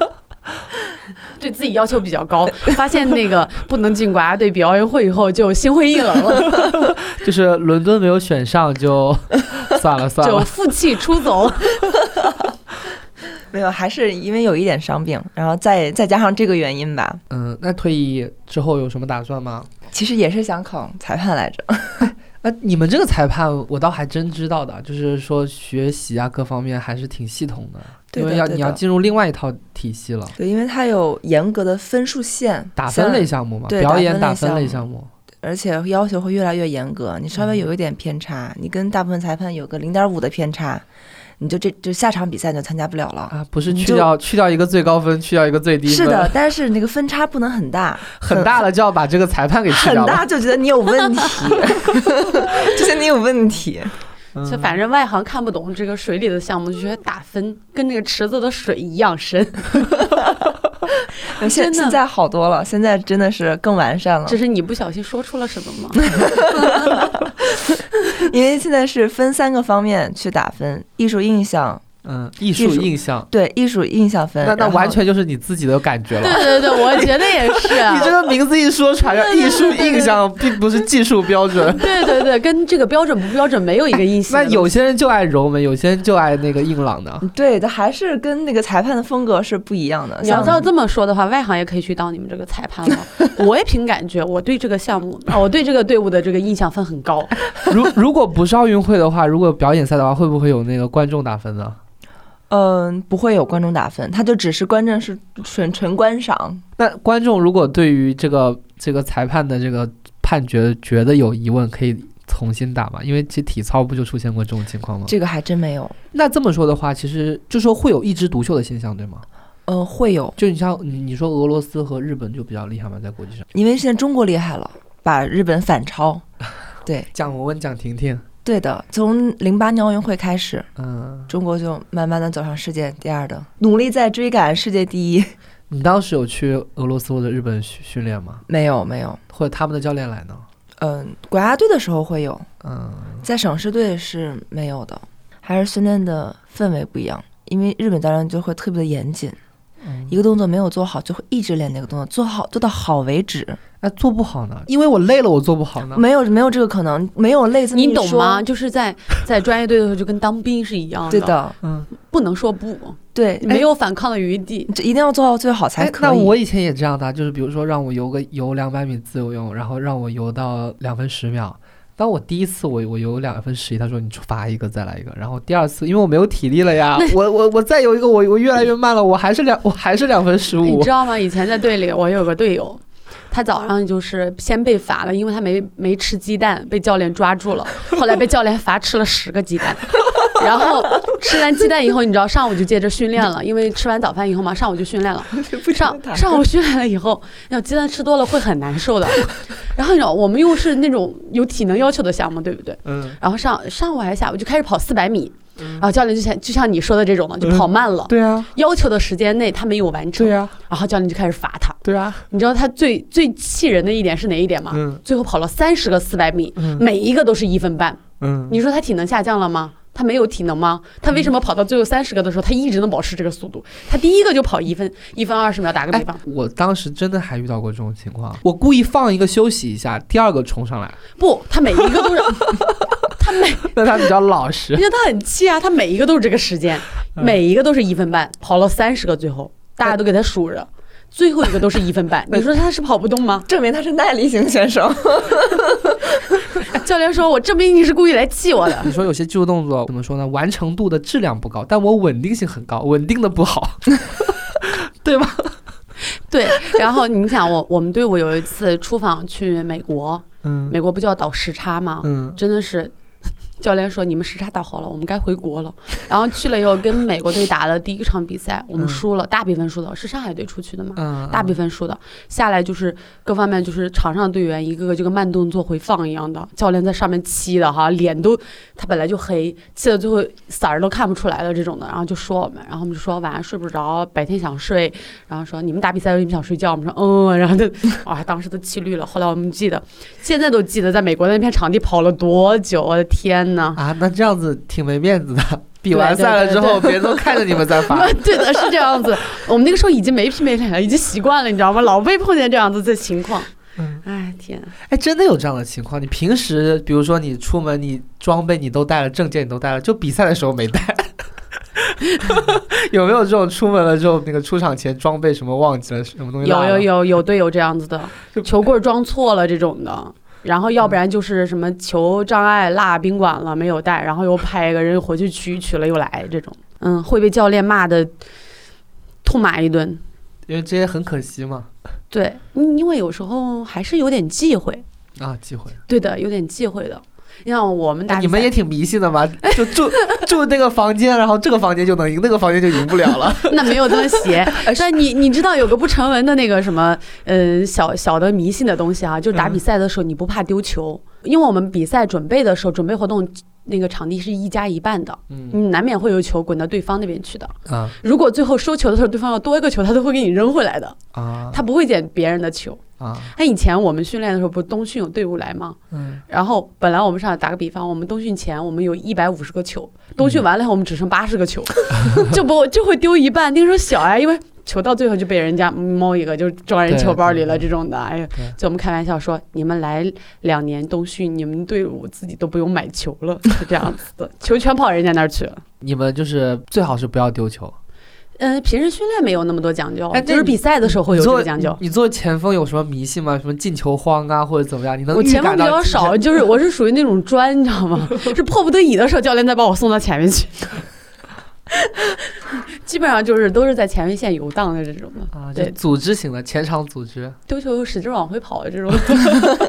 对自己要求比较高，发现那个不能进国家队比奥运会以后，就心灰意冷了，就是伦敦没有选上就 算了算了。就负气出走。没有，还是因为有一点伤病，然后再再加上这个原因吧。嗯，那退役之后有什么打算吗？其实也是想考裁判来着，呃，你们这个裁判我倒还真知道的，就是说学习啊各方面还是挺系统的，对因为要你要进入另外一套体系了，对，因为它有严格的分数线，打分类项目嘛，表演打打分分类项类项目。而且要求会越来越严格。你稍微有一点偏差，你跟大部分裁判有个零点五的偏差，你就这就下场比赛你就参加不了了。啊，不是去掉去掉一个最高分，去掉一个最低分，是的，，但是那个分差不能很大，很大了就要把这个裁判给去掉了。大就觉得你有问题 就觉得你有问题。嗯就反正外行看不懂这个水里的项目，就觉得打分跟那个池子的水一样深，现在好多了，现在真的是更完善了这，是你不小心说出了什么吗？因为现在是分三个方面去打分：艺术印象、嗯，艺术印象，对艺术印象分，那那完全就是你自己的感觉了。对对对，我觉得也是。你这个名字一说出来，叫艺术印象，并不是技术标准。对对对，跟这个标准不标准没有一个印象。那有些人就爱柔美，有些人就爱那个硬朗的。对的，还是跟那个裁判的风格是不一样的。你要照这么说的话，外行也可以去当你们这个裁判了。我也凭感觉，我对这个项目啊，我对这个队伍的这个印象分很高。如如果不是奥运会的话，如果表演赛的话，会不会有那个观众打分呢？嗯、不会有观众打分，他就只是观众是纯纯观赏。那观众如果对于这个这个裁判的这个判决觉得有疑问，可以重新打嘛？因为其实体操不就出现过这种情况吗？这个还真没有。那这么说的话，其实就说会有一枝独秀的现象，对吗？呃，会有，就你像你你说俄罗斯和日本就比较厉害嘛，在国际上。因为现在中国厉害了，把日本反超。对，蒋文文、蒋婷婷，对的，从零八年奥运会开始，嗯，中国就慢慢的走上世界第二的，努力在追赶世界第一。你当时有去俄罗斯或者日本训训练吗？没有没有，或者他们的教练来呢？嗯、国家队的时候会有，嗯，在省市队是没有的，还是训练的氛围不一样。因为日本教练就会特别的严谨，嗯一个动作没有做好就会一直练那个动作，做好做到好为止。那做不好呢？因为我累了，我做不好呢。没有没有这个可能，没有类似你懂吗？？就是在在专业队的时候，就跟当兵是一样的。对，的，嗯，不能说不，对，没有反抗的余地。这一定要做到最好才哎，可以。那我以前也这样的啊，就是比如说让我游个游两百米自由泳，然后让我游到两分十秒。当我第一次我我有两分十一，他说你罚一个再来一个，然后第二次因为我没有体力了呀，我我我再有一个我我越来越慢了，我还是两我还是两分十五你知。道吗？以前在队里，我有个队友，他早上就是先被罚了，因为他没没吃鸡蛋，被教练抓住了。后来被教练罚吃了十个鸡蛋，然后吃完鸡蛋以后，你知道上午就接着训练了，因为吃完早饭以后嘛，上午就训练了。上上午训练了以后，那鸡蛋吃多了会很难受的。然后你知道，我们又是那种有体能要求的项目，对不对？嗯，然后上上午还是下午就开始跑四百米，然后教练就像就像你说的这种的，就跑慢了。对啊，要求的时间内他没有完成，对啊，然后教练就开始罚他。对啊，你知道他最最气人的一点是哪一点吗？嗯最后跑了三十个四百米，嗯每一个都是一分半。嗯，你说他体能下降了吗？他没有体能吗？他为什么跑到最后三十个的时候，他一直能保持这个速度？他第一个就跑一分一分二十秒，打个比哎方，，我当时真的还遇到过这种情况，我故意放一个休息一下，第二个冲上来，不，他每一个都是，他每，那他比较老实因。为他很气啊，他每一个都是这个时间，嗯每一个都是一分半，跑了三十个，最后大家都给他数着，最后一个都是一分半，你说他是跑不动吗？证明他是耐力型选手。教练说：“我证明你是故意来气我的。你说有些技术动作怎么说呢？完成度的质量不高，但我稳定性很高，稳定的不好，对吗？”对，然后你想我，我们队伍有一次出访去美国，嗯美国不就要倒时差吗？嗯真的是，教练说你们时差倒好了，我们该回国了。然后去了以后，跟美国队打了第一场比赛，我们嗯输了，大比分输的，是上海队出去的嘛？嗯，大比分输的，下来就是各方面就是场上队员一个个就跟慢动作回放一样的，教练在上面气的哈，脸都他本来就黑，气的最后色儿都看不出来了这种的，然后就说我们，然后我们就说晚上睡不着，白天想睡，然后说你们打比赛的时候你们想睡觉，我们说嗯，然后就 啊当时都气绿了，后来我们记得，现在都记得在美国那片场地跑了多久，我的天呐！啊，那这样子挺没面子的。比完赛了之后，别人都看着你们在发。对的，是这样子。我们那个时候已经没皮没脸了，已经习惯了，你知道吗？老被碰见这样子的情况。嗯哎天，哎，真的有这样的情况？你平时比如说你出门，你装备你都带了，证件你都带了，就比赛的时候没带。有没有这种出门了之后，那个出场前装备什么忘记了，什么东西？有有有有队友这样子的，就球棍装错了这种的。然后要不然就是什么球障碍落宾馆了没有带，然后又派一个人回去取取了又来这种，嗯，会被教练骂的痛骂一顿。因为这些很可惜嘛。对，嗯因为有时候还是有点忌讳，啊，忌讳。对的，有点忌讳的。你像我们打比赛，哎你们也挺迷信的嘛，就住住那个房间，然后这个房间就能赢，那个房间就赢不了了。那没有这么邪，但你你知道有个不成文的那个什么，呃，小小的迷信的东西啊，就是打比赛的时候你不怕丢球，因为我们比赛准备的时候，准备活动那个场地是一加一半的，嗯。你难免会有球滚到对方那边去的。啊。如果最后收球的时候对方要多一个球，他都会给你扔回来的，啊，他不会捡别人的球。啊，那以前我们训练的时候，不是冬训有队伍来吗？嗯，然后本来我们上打个比方，我们冬训前我们有一百五十个球，冬训完了以后我们只剩八十个球，就不就会丢一半。那个时候小呀，因为球到最后就被人家摸一个就装人球包里了，这种的。哎呀对，就我们开玩笑说，你们来两年冬训，你们队伍自己都不用买球了，是这样子的，球全跑人家那儿去了。你们就是最好是不要丢球。嗯，平时训练没有那么多讲究，就是哎那你比赛的时候会有讲究。你你作为前锋有什么迷信吗？什么进球荒啊，或者怎么样？你能我前锋比较少，就是我是属于那种砖，你知道吗？是迫不得已的时候，教练再把我送到前面去。基本上就是都是在前面线游荡的这种的，啊，对组织型的前场组织，丢球使劲往回跑的这种。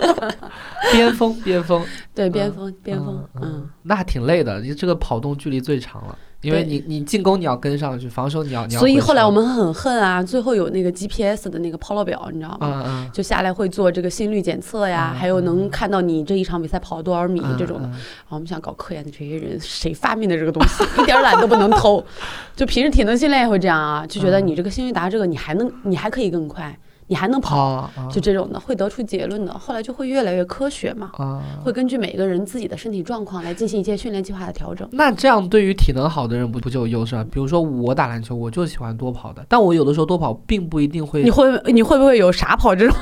边锋边锋，对，边锋边锋，嗯，那还挺累的。你这个跑动距离最长了，因为你你进攻你要跟上去，防守你要你要所以后来我们很恨啊，最后有那个 GPS 的那个抛落表，你知道吗？嗯嗯就下来会做这个心率检测呀，嗯还有能看到你这一场比赛跑了多少米嗯这种的。嗯然后我们想搞科研的这些人，谁发明的这个东西？一点儿懒都不能偷。就平时体能训练也会这样啊，就觉得嗯你这个心率达这个，你还能，你还可以更快，你还能跑，就这种的，会得出结论的。后来就会越来越科学嘛，啊。会根据每个人自己的身体状况来进行一些训练计划的调整。那这样对于体能好的人不不就有优势啊？比如说我打篮球，我就喜欢多跑的，但我有的时候多跑并不一定会你会你会不会有傻跑这种？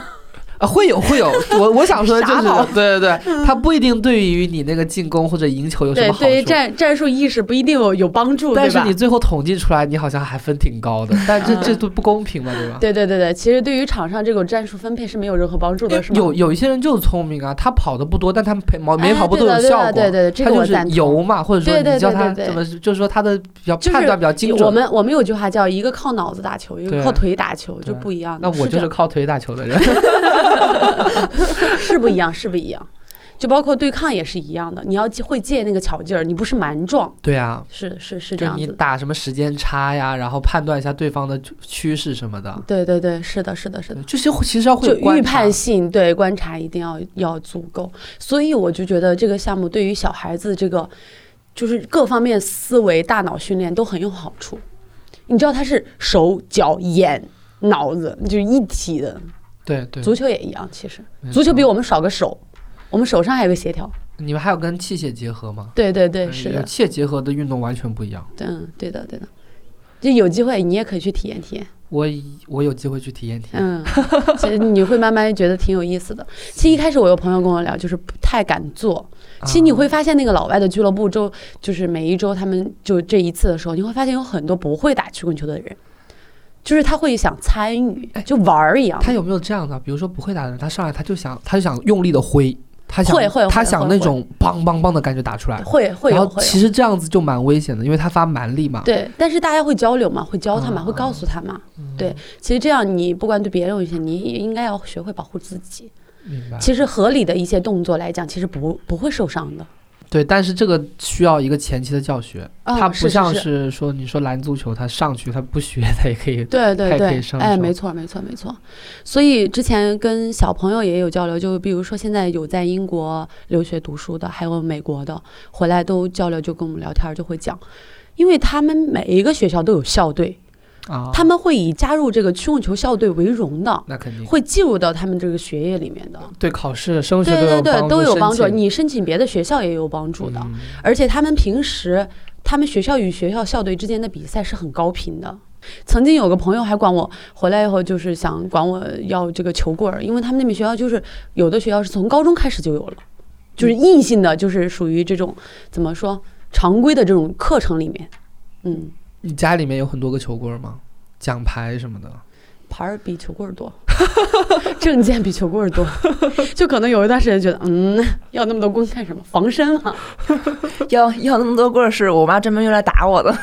啊，会有会有，我我想说的就是，对对对，他不一定对于你那个进攻或者赢球有什么，好处对于处。战战术意识不一定有有帮助，但是你？最后统计出来，你好像还分挺高的，但这这嗯都不公平嘛，对吧？对对对对，其实对于场上这种战术分配是没有任何帮助的，是吗？有有一些人就是聪明啊，他跑的不多，但他每跑每哎跑步都有效果。对对对这个他就是我赞同游嘛，或者说对对你叫对对对他怎么，就是说他的比较判断比较精准。我们我们有句话叫一个靠脑子打球，一个靠腿打球，就不一样的。那我就是靠腿打球的人。是不一样，是不一样。就包括对抗也是一样的，你要会借那个巧劲儿，你不是蛮撞，对啊，是是是这样子的。打什么时间差呀，然后判断一下对方的趋势什么的，对对对，是的，是的，是的。就是其实要会就预判性，对观察一定要要足够，所以我就觉得这个项目对于小孩子这个就是各方面思维、大脑训练都很有好处。你知道他是手脚眼脑子就是一体的，对对。足球也一样。其实足球比我们少个手，我们手上还有个协调。你们还有跟器械结合吗？对对对，嗯是的，有器械结合的运动完全不一样。嗯，对的对的。就有机会你也可以去体验体验。我我有机会去体验体验。嗯，其实你会慢慢觉得挺有意思的。其实一开始我有朋友跟我聊，就是不太敢做。其实你会发现，那个老外的俱乐部周，就是每一周他们就这一次的时候，你会发现有很多不会打曲棍球的人，就是他会想参与，就玩儿一样。他有没有这样的？比如说不会打的人，他上来他就想他就想用力的挥，他想会会会他想那种梆梆梆的感觉打出来。会会然后有。其实这样子就蛮危险的，因为他发蛮力嘛。对，但是大家会交流嘛，会教他嘛，啊会告诉他嘛。对，其实这样你不管对别人有一些，你也应该要学会保护自己。明白。其实合理的一些动作来讲，其实不不会受伤的。对，但是这个需要一个前期的教学，啊他不像是说你说篮足球，他上去他不学他也可以。对对对，哎，没错没错没错。所以之前跟小朋友也有交流，就比如说现在有在英国留学读书的，还有美国的，回来都交流，就跟我们聊天儿就会讲，因为他们每一个学校都有校队，啊，他们会以加入这个曲棍球校队为荣的，那肯定。会进入到他们这个学业里面的。对考试升学对对对，都有帮助。你申请别的学校也有帮助的，嗯。而且他们平时他们学校与学校校队之间的比赛是很高频的。曾经有个朋友还管我回来以后，就是想管我要这个球棍儿，因为他们那边学校就是有的学校是从高中开始就有了，就是硬性的，就是属于这种怎么说常规的这种课程里面，嗯，你家里面有很多个球棍吗？奖牌什么的？牌儿比球棍多，证件比球棍儿多，就可能有一段时间觉得，嗯，要那么多棍干什么？防身啊。要要那么多棍儿，是我妈专门用来打我的。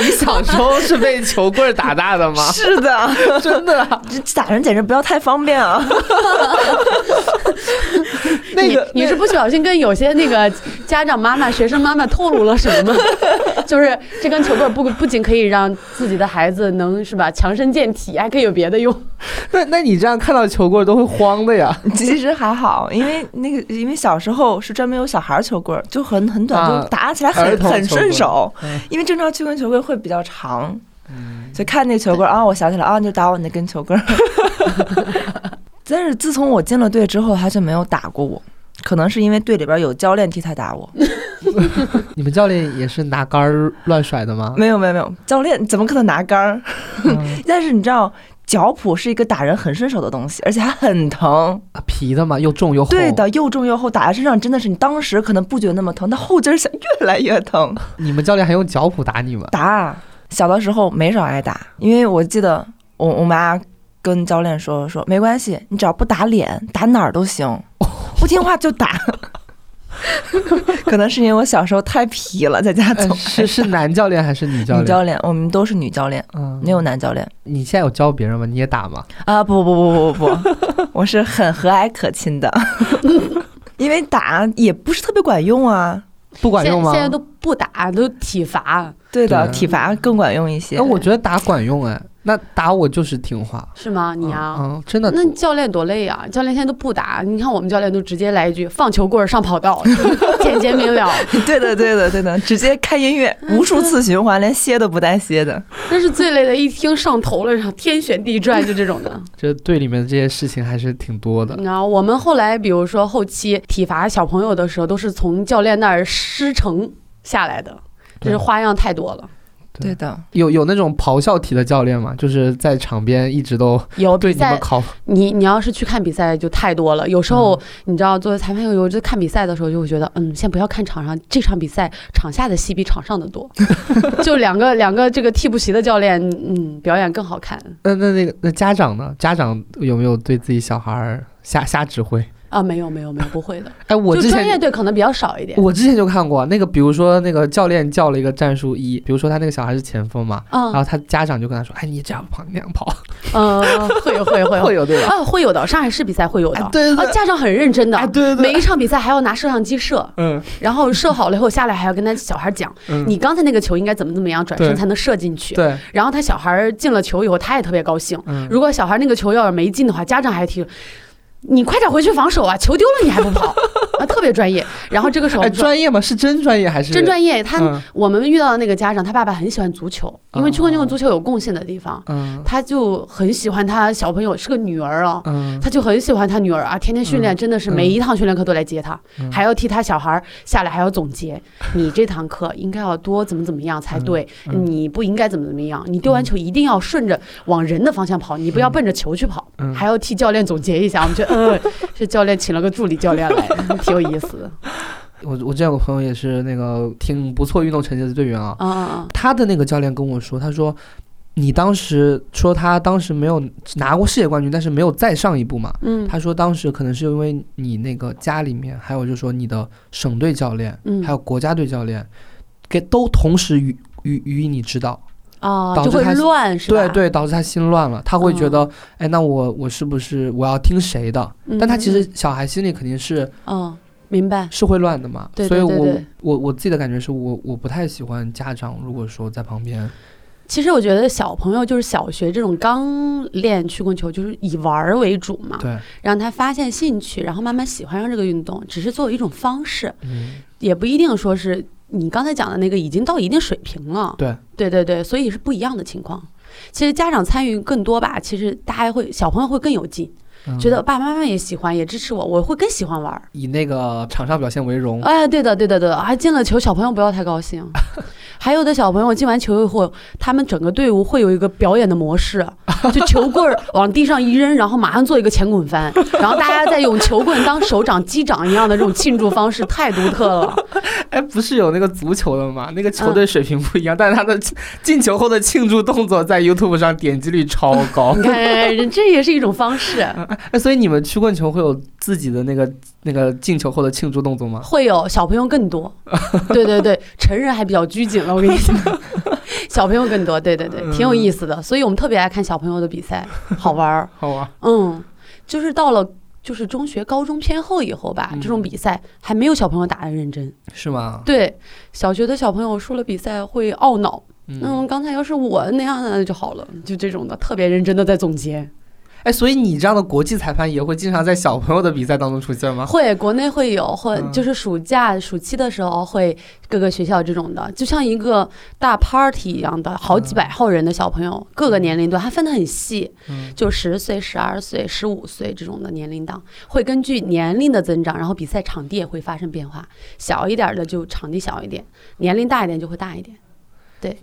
你小时候是被球棍打大的吗？是的，真的啊？这打人简直不要太方便啊！那个你你是不小心跟有些那个家长妈妈、学生妈妈透露了什么吗？就是这根球棍不不仅可以让自己的孩子能是吧强身健体，还可以有别的用。那那你这样看到球棍都会慌的呀？其实还好，因为那个因为小时候是专门有小孩儿球棍儿，就很很短，啊就打起来儿很很顺手。嗯因为正常曲棍球棍会比较长，所以看那球棍儿啊，我想起来啊，你就打我那根球棍儿。但是自从我进了队之后，他就没有打过我，可能是因为队里边有教练替他打我。你们教练也是拿杆儿乱甩的吗？没有没有没有，教练怎么可能拿杆但是你知道，脚蹼是一个打人很顺手的东西，而且还很疼。啊皮的嘛，又重又厚。对的，又重又厚，打在身上真的是你当时可能不觉得那么疼，但后劲儿下越来越疼。你们教练还用脚蹼打你吗？打小的时候没少挨打，因为我记得我我妈跟教练说说没关系，你只要不打脸，打哪儿都行，不听话就打。可能是因为我小时候太皮了，在家是是男教练还是女教练？女教练，我们都是女教练，嗯，没有男教练你现在有教别人吗？你也打吗？啊！不不不不不不，我是很和蔼可亲的，因为打也不是特别管用啊。不管用吗？现在都不打，都体罚，对的，对体罚更管用一些。哎，我觉得打管用哎，那打我就是听话。是吗？你啊。嗯，真的。那教练多累啊！教练现在都不打，你看我们教练都直接来一句“放球棍儿上跑道”，简洁明了。对的对的对的，直接开音乐，无数次循环，连歇都不带歇的。那是最累的，一听上头了，然后天旋地转，就这种的。这队里面这些事情还是挺多的。然后我们后来，比如说后期体罚小朋友的时候，都是从教练那儿师承下来的，就是花样太多了。对的，有有那种咆哮体的教练吗？就是在场边一直都有 比赛，对你们考。你你要是去看比赛就太多了。有时候、你知道，作为裁判有有就看比赛的时候，就会觉得，嗯，先不要看场上这场比赛，场下的戏比场上的多。就两个两个这个替补席的教练，嗯，表演更好看那那那个那家长呢？家长有没有对自己小孩儿瞎瞎指挥？啊。没有没有没有，不会的。哎，我就专业队可能比较少一点。我之前就看过那个，比如说那个教练叫了一个战术一，比如说他那个小孩是前锋嘛，然嗯后他家长就跟他说：“哎，你这样跑，那样跑。嗯，会有会有”会有会有 对吧？啊，会有的。上海市比赛会有的哎，对对啊，家长很认真的哎，，对对对，每一场比赛还要拿摄像机摄，嗯然后摄好了以后下来还要跟他小孩讲，嗯，你刚才那个球应该怎么怎么样转身才能射进去。对，然后他小孩进了球以后，他也特别高兴。嗯，如果小孩那个球要是没进的话，家长还提。你快点回去防守啊！球丢了你还不跑啊，特别专业。然后这个时候 专业吗？是真专业还是？真专业，他、嗯。我们遇到的那个家长，他爸爸很喜欢足球，因为去过那个足球有贡献的地方，嗯。他就很喜欢他小朋友是个女儿啊，嗯。他就很喜欢他女儿啊，天天训练，嗯。真的是嗯每一堂训练课都来接他，嗯。还要替他小孩儿下来还要总结，你这堂课应该要多怎么怎么样才对，嗯。你不应该怎么怎么样，你丢完球一定要顺着往人的方向跑，你不要奔着球去跑，嗯。还要替教练总结一下。我们觉得，嗯，这教练请了个助理教练来，挺有意思的。我我之前有个朋友也是那个挺不错运动成绩的队员啊，啊啊啊！他的那个教练跟我说，他说你当时说他当时没有拿过世界冠军，但是没有再上一步嘛。嗯他说当时可能是因为你那个家里面，还有就是说你的省队教练，嗯还有国家队教练，给都同时予予予以你指导，啊，就会导致他乱是吧？对对，导致他心乱了，他会觉得，哎，那我我是不是我要听谁的？嗯，但他其嗯实小孩心里肯定是嗯，明白。是会乱的嘛，对所以我我我自己的感觉是我我不太喜欢家长如果说在旁边，其实我觉得小朋友就是小学这种刚练曲棍球，就是以玩儿为主嘛，对，让他发现兴趣，然后慢慢喜欢上这个运动，只是作为一种方式，嗯，也不一定说是你刚才讲的那个已经到一定水平了。对，对对对，所以是不一样的情况。其实家长参与更多吧，其实大家会小朋友会更有劲，嗯觉得爸爸妈妈也喜欢，也支持我，我会更喜欢玩。以那个场上表现为荣，哎，对的，对的，对的，还进了球，小朋友不要太高兴。还有的小朋友进完球以后，他们整个队伍会有一个表演的模式，就球棍儿往地上一扔，然后马上做一个前滚翻，然后大家再用球棍当手掌击掌一样的这种庆祝方式，太独特了。哎，不是有那个足球的吗？那个嗯球队水平不一样，但是他的进球后的庆祝动作在 YouTube 上点击率超高你。看，这也是一种方式。哎，所以你们曲棍球会有自己的那个那个进球后的庆祝动作吗？会有小朋友更多，对对对，成人还比较拘谨了。我跟你讲，小朋友更多，对对对，挺有意思的。所以我们特别爱看小朋友的比赛，好玩儿。好啊，嗯，就是到了就是中学、高中偏后以后吧，嗯这种比赛还没有小朋友打的认真。是吗？对，小学的小朋友输了比赛会懊恼，嗯，嗯，刚才要是我那样的就好了，就这种的，特别认真的在总结。哎，所以你这样的国际裁判也会经常在小朋友的比赛当中出现吗？会，国内会有，会嗯就是暑假、暑期的时候会各个学校这种的，就像一个大 party 一样的，好几百号人的小朋友，各个年龄段，它分得很细，嗯就十岁、十二岁、十五岁这种的年龄档，会根据年龄的增长，然后比赛场地也会发生变化，小一点的就场地小一点，年龄大一点就会大一点。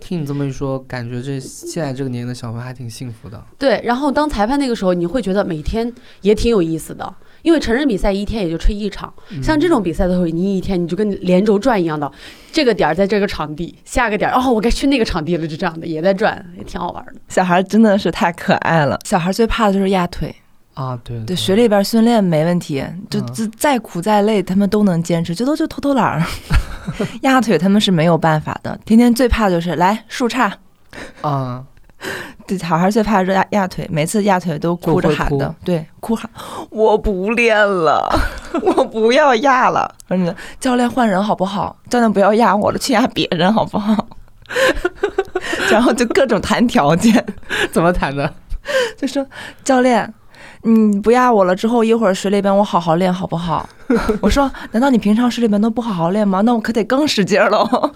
听你这么一说，感觉这现在这个年龄的小朋友还挺幸福的。对，然后当裁判那个时候，你会觉得每天也挺有意思的，因为成人比赛一天也就吹一场，嗯像这种比赛的时候，你一天你就跟连轴转一样的，这个点儿在这个场地，下个点儿哦，我该去那个场地了，就这样的也在转，也挺好玩的。小孩真的是太可爱了。小孩最怕的就是压腿，啊，对对，学里边训练没问题，就嗯就再苦再累，他们都能坚持，最多就偷偷懒儿。压腿他们是没有办法的，天天最怕就是来树杈。啊，对，小孩最怕是压压腿，每次压腿都哭着喊的，对，哭喊我不练了，我不要压了。嗯教练换人好不好？教练不要压我了，去压别人好不好？然后就各种谈条件，怎么谈的？就说教练，你不压我了之后，一会儿水里边我好好练好不好？我说，难道你平常水里边都不好好练吗？那我可得更使劲喽。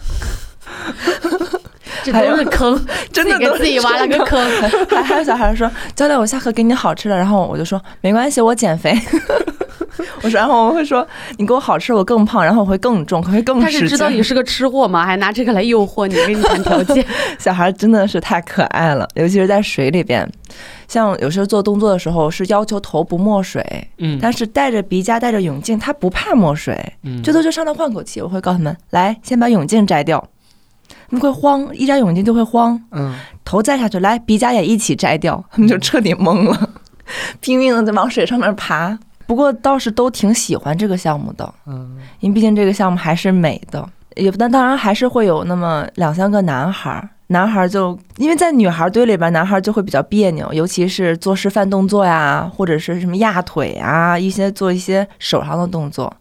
这都是坑，真的给自己挖了个坑。还还有小孩说，教练，我下课给你好吃的，然后我就说没关系，我减肥。我说，然后我会说，你给我好吃，我更胖，然后我会更重，会更他。是知道你是个吃货吗？还拿这个来诱惑你，跟你谈条件。小孩真的是太可爱了，尤其是在水里边，像有时候做动作的时候是要求头不没水，嗯，但是戴着鼻夹戴着泳镜，他不怕没水，嗯最多就上来换口气。我会告诉他们，来，先把泳镜摘掉。他们会慌，一摘泳镜就会慌，嗯，头摘下去，来鼻夹也一起摘掉，他 们就彻底懵了，拼命的在往水上面爬。不过倒是都挺喜欢这个项目的，嗯因为毕竟这个项目还是美的。也但当然还是会有那么两三个男孩儿，男孩儿就因为在女孩堆里边，男孩儿就会比较别扭，尤其是做示范动作呀，或者是什么压腿啊，一些做一些手上的动作，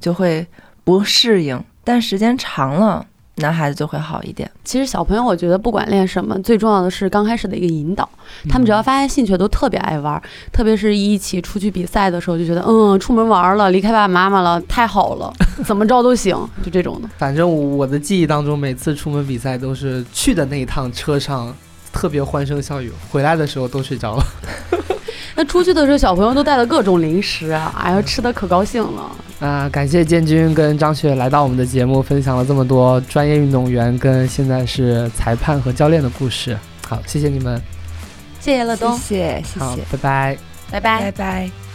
就会不适应。但时间长了，男孩子就会好一点。其实小朋友，我觉得不管练什么，最重要的是刚开始的一个引导。他们只要发现兴趣，都特别爱玩儿。特别是一起出去比赛的时候，就觉得嗯，出门玩儿了，离开爸爸妈妈了，太好了，怎么着都行，就这种的。反正我的记忆当中，每次出门比赛都是去的那一趟车上特别欢声笑语，回来的时候都睡着了。那出去的时候，小朋友都带了各种零食啊，哎呀，吃的可高兴了。啊、感谢建军跟张雪来到我们的节目，分享了这么多专业运动员跟现在是裁判和教练的故事。好，谢谢你们，谢谢乐东，谢谢，谢好谢，，拜拜。拜拜拜拜。